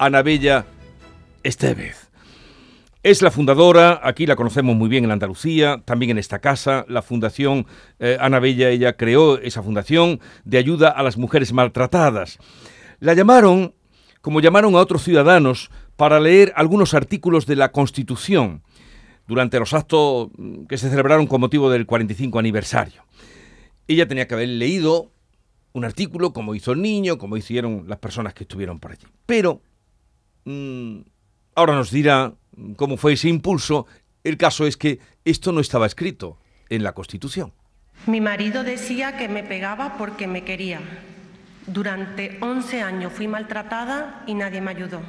Ana Bella Estevez. Es la fundadora, aquí la conocemos muy bien en Andalucía, también en esta casa, la Fundación eh, Ana Bella, ella creó esa fundación de ayuda a las mujeres maltratadas. La llamaron, como llamaron a otros ciudadanos, para leer algunos artículos de la Constitución durante los actos que se celebraron con motivo del 45 aniversario. Ella tenía que haber leído un artículo, como hizo el niño, como hicieron las personas que estuvieron por allí. Pero ahora nos dirá cómo fue ese impulso. El caso es que esto no estaba escrito en la Constitución. Mi marido decía que me pegaba porque me quería. Durante 11 años fui maltratada y nadie me ayudó.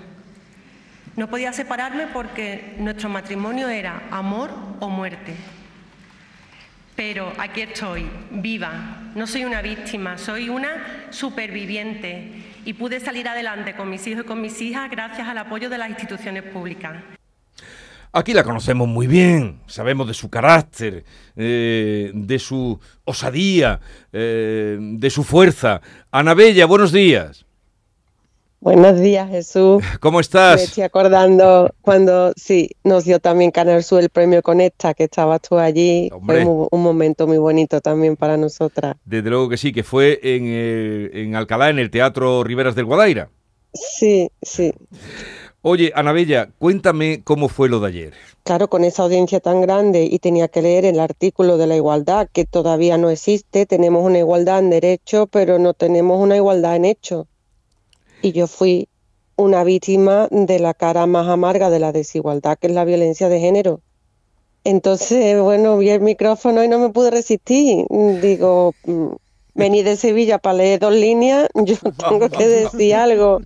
No podía separarme porque nuestro matrimonio era amor o muerte. Pero aquí estoy, viva. No soy una víctima, soy una superviviente y pude salir adelante con mis hijos y con mis hijas gracias al apoyo de las instituciones públicas. Aquí la conocemos muy bien, sabemos de su carácter, eh, de su osadía, eh, de su fuerza. Ana Bella, buenos días. Buenos días, Jesús. ¿Cómo estás? Me estoy acordando cuando, sí, nos dio también Canal Sur el premio Conecta, que estabas tú allí. Fue un momento muy bonito también para nosotras. Desde luego que sí, que fue en, en Alcalá, en el Teatro Riveras del Guadaira. Sí, sí. Oye, Anabella, cuéntame cómo fue lo de ayer. Claro, con esa audiencia tan grande y tenía que leer el artículo de la igualdad, que todavía no existe. Tenemos una igualdad en derecho, pero no tenemos una igualdad en hecho. Y yo fui una víctima de la cara más amarga de la desigualdad, que es la violencia de género. Entonces, bueno, vi el micrófono y no me pude resistir. Digo, mm, vení de Sevilla para leer dos líneas, yo tengo que decir algo.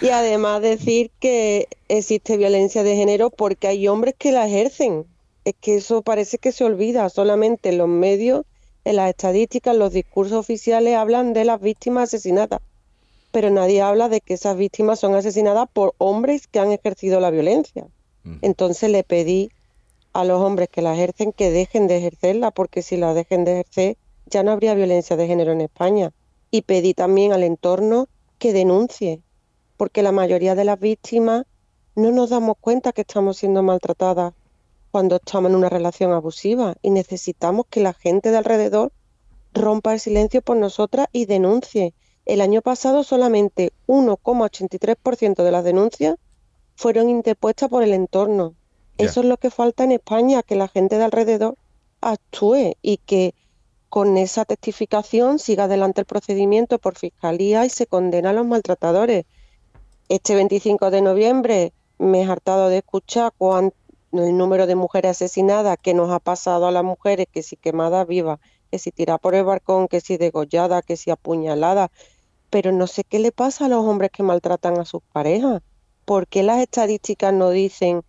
Y además decir que existe violencia de género porque hay hombres que la ejercen. Es que eso parece que se olvida. Solamente en los medios, en las estadísticas, los discursos oficiales hablan de las víctimas asesinadas. Pero nadie habla de que esas víctimas son asesinadas por hombres que han ejercido la violencia. Entonces le pedí a los hombres que la ejercen que dejen de ejercerla, porque si la dejen de ejercer ya no habría violencia de género en España. Y pedí también al entorno que denuncie, porque la mayoría de las víctimas no nos damos cuenta que estamos siendo maltratadas cuando estamos en una relación abusiva y necesitamos que la gente de alrededor rompa el silencio por nosotras y denuncie. El año pasado solamente 1,83% de las denuncias fueron interpuestas por el entorno. Eso es lo que falta en España, que la gente de alrededor actúe y que con esa testificación siga adelante el procedimiento por fiscalía y se condena a los maltratadores. Este 25 de noviembre me he hartado de escuchar el número de mujeres asesinadas que nos ha pasado a las mujeres, que si quemadas vivas, que si tiradas por el balcón, que si degolladas, que si apuñaladas. Pero no sé qué le pasa a los hombres que maltratan a sus parejas. ¿Por qué las estadísticas no dicen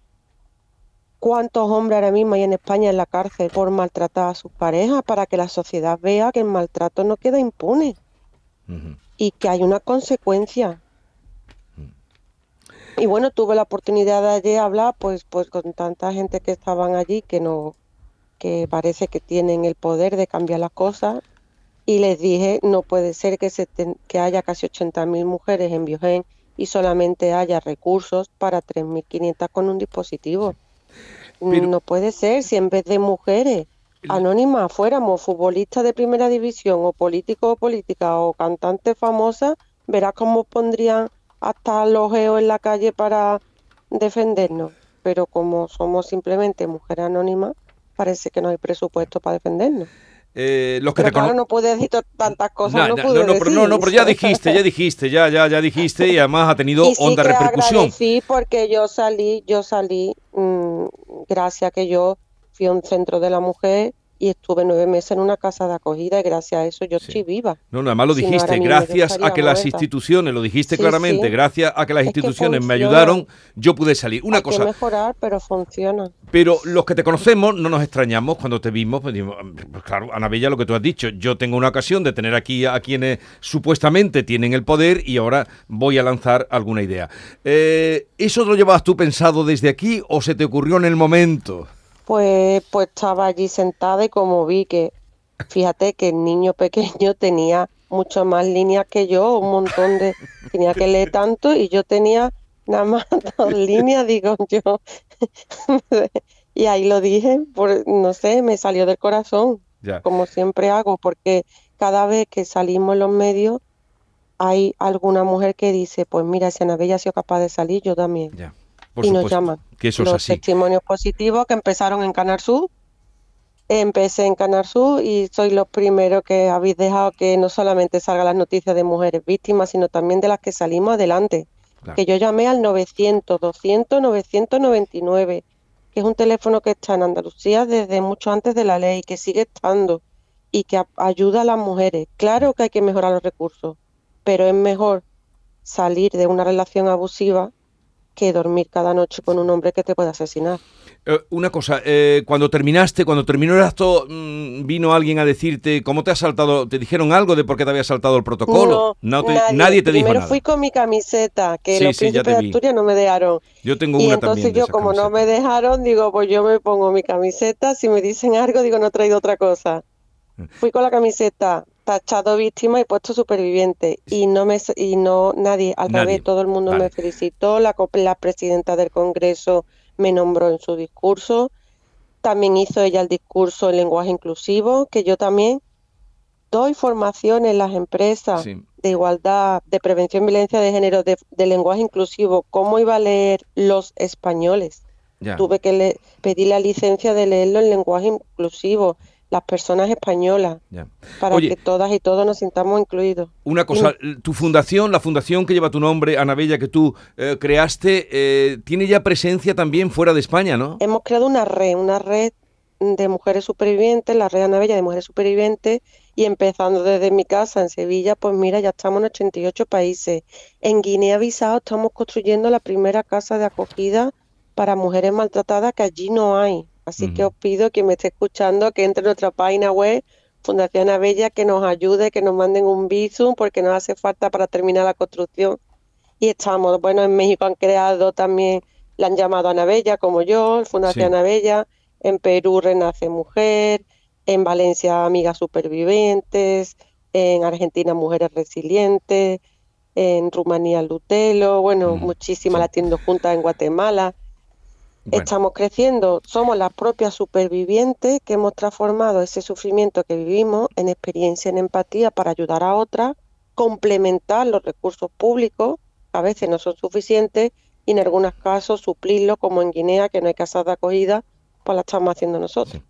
cuántos hombres ahora mismo hay en España en la cárcel por maltratar a sus parejas para que la sociedad vea que el maltrato no queda impune y que hay una consecuencia? Y bueno, tuve la oportunidad de ayer hablar pues, pues con tanta gente que estaban allí que no que parece que tienen el poder de cambiar las cosas y les dije, no puede ser que, se que haya casi 80.000 mujeres en Biogen y solamente haya recursos para 3.500 con un dispositivo. no puede ser, si en vez de mujeres anónimas fuéramos futbolistas de primera división o políticos o políticas o cantantes famosas, verás cómo pondrían hasta los geos en la calle para defendernos, pero como somos simplemente mujeres anónimas, parece que no hay presupuesto para defendernos. Eh, los que pero claro, no pude decir tantas cosas, no, pude no, pero, no, no, pero ya dijiste, ya dijiste, ya, ya, ya dijiste y además ha tenido y sí honda repercusión. Sí, porque yo salí, yo salí, mmm, gracias a que yo fui a un centro de la mujer y estuve nueve meses en una casa de acogida y gracias a eso yo estoy viva. No, nada más lo dijiste, gracias a que las instituciones, lo dijiste claramente, gracias a que las instituciones me ayudaron, yo pude salir. Una Hay cosa. Que mejorar, pero funciona. Pero los que te conocemos no nos extrañamos cuando te vimos, pues, pues claro, Ana Bella, lo que tú has dicho, yo tengo una ocasión de tener aquí a quienes supuestamente tienen el poder y ahora voy a lanzar alguna idea. Eh, ¿Eso lo llevabas tú pensado desde aquí o se te ocurrió en el momento? Pues, pues estaba allí sentada y como vi que, fíjate que el niño pequeño tenía mucho más líneas que yo, un montón de, tenía que leer tanto y yo tenía nada más dos líneas, digo yo. y ahí lo dije, por, no sé, me salió del corazón, Ya. como siempre hago, porque cada vez que salimos en los medios hay alguna mujer que dice, pues mira, si Anabella ha sido capaz de salir, yo también. Ya. Por y nos llaman. Que eso los es así. testimonios positivos que empezaron en Canar Sur. Empecé en Canar Sur y soy los primeros que habéis dejado que no solamente salgan las noticias de mujeres víctimas, sino también de las que salimos adelante. Claro. Que yo llamé al 900, 200, 999, que es un teléfono que está en Andalucía desde mucho antes de la ley, que sigue estando y que ayuda a las mujeres. Claro que hay que mejorar los recursos, pero es mejor salir de una relación abusiva que dormir cada noche con un hombre que te puede asesinar. Eh, una cosa, eh, cuando terminaste, cuando terminó el acto, mm, vino alguien a decirte cómo te has saltado, te dijeron algo de por qué te había saltado el protocolo. No, te- nadie. nadie te dijo Primero nada. fui con mi camiseta, que Sí, los sí, príncipes de. Asturias no me dejaron. Yo tengo Y una entonces también yo, como no me dejaron, digo, pues yo me pongo mi camiseta. Si me dicen algo, digo, no he traído otra cosa. Mm. Fui con la camiseta, tachado víctima y puesto superviviente. Y no me y no nadie, al Nadie. revés, todo el mundo Vale. me felicitó. La, la presidenta del Congreso me nombró en su discurso. También hizo ella el discurso en lenguaje inclusivo, que yo también doy formación en las empresas Sí. de igualdad, de prevención violencia de género, de, de lenguaje inclusivo, cómo iba a leer los españoles. Ya. Tuve que le- pedir la licencia de leerlo en lenguaje inclusivo, las personas españolas, ya. para Oye. que todas y todos nos sintamos incluidos. Una cosa, tu fundación, la fundación que lleva tu nombre, Anabella, que tú eh, creaste, eh, tiene ya presencia también fuera de España, ¿no? Hemos creado una red, una red de mujeres supervivientes, la red Anabella de mujeres supervivientes, y empezando desde mi casa en Sevilla, pues mira, ya estamos en 88 países. En Guinea-Bissau estamos construyendo la primera casa de acogida para mujeres maltratadas que allí no hay. Así que os pido que me esté escuchando que entre en nuestra página web Fundación Anabella, que nos ayude, que nos manden un visum porque nos hace falta para terminar la construcción. Y estamos, bueno, en México han creado también, la han llamado Anabella como yo, Fundación Sí. Anabella, en Perú Renace Mujer, en Valencia Amigas Supervivientes, en Argentina Mujeres Resilientes, en Rumanía Lutelo, bueno, Mm, muchísimas sí. las tiendo juntas en Guatemala. Bueno, Estamos creciendo, somos las propias supervivientes que hemos transformado ese sufrimiento que vivimos en experiencia, en empatía para ayudar a otras, complementar los recursos públicos, a veces no son suficientes, y en algunos casos suplirlo, como en Guinea, que no hay casas de acogida, pues la estamos haciendo nosotros.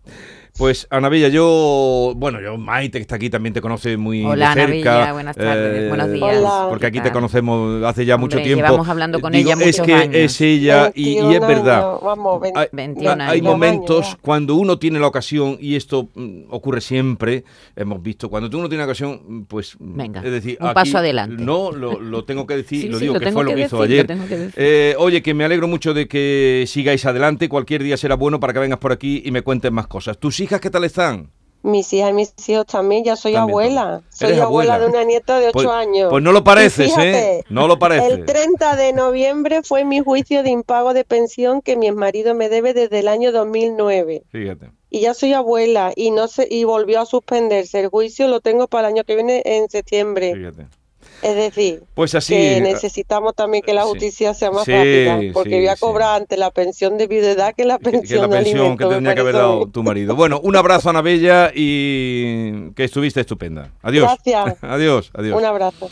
Pues Anabella, yo, bueno, yo Maite que está aquí también te conoce muy Hola, de Ana cerca. Bella, buenas tardes, buenos días. Hola. Porque aquí ¿Qué te conocemos hace ya mucho Hombre, tiempo. llevamos hablando con Digo, ella es muchos que años. es ella y, y es 21 verdad. años, vamos, vein- Hay, 21 hay años. momentos cuando uno tiene la ocasión, y esto mm, ocurre siempre, hemos visto, cuando tú uno tiene la ocasión, pues, Venga, es decir, un aquí paso adelante. No, lo, lo tengo que decir, Sí, lo sí, digo, lo que fue lo que que hizo decir, ayer. tengo que decir. Eh, oye, que me alegro mucho de que sigáis adelante, cualquier día será bueno para que vengas por aquí y me cuentes más cosas. ¿Tus hijas qué tal están? Mis hijas y mis hijos también, ya soy También abuela. Soy abuela, abuela. de una nieta de 8 Pues- años. pues no lo pareces, ¿eh? No lo pareces. El 30 de noviembre fue mi juicio de impago de pensión que mi exmarido me debe desde el año 2009. Fíjate. Y ya soy abuela y no se, y volvió a suspenderse. El juicio lo tengo para el año que viene en septiembre. Fíjate. Es decir, Pues así. que necesitamos también que la sí. justicia sea más Sí, rápida, porque sí, voy a sí. cobrar ante la pensión de viudedad que la que- pensión que la de pensión que alimentos, me tenía que haber dado tu marido. Bueno, un abrazo, Ana Bella, y que estuviste estupenda. Adiós. Gracias. adiós, adiós. Un abrazo.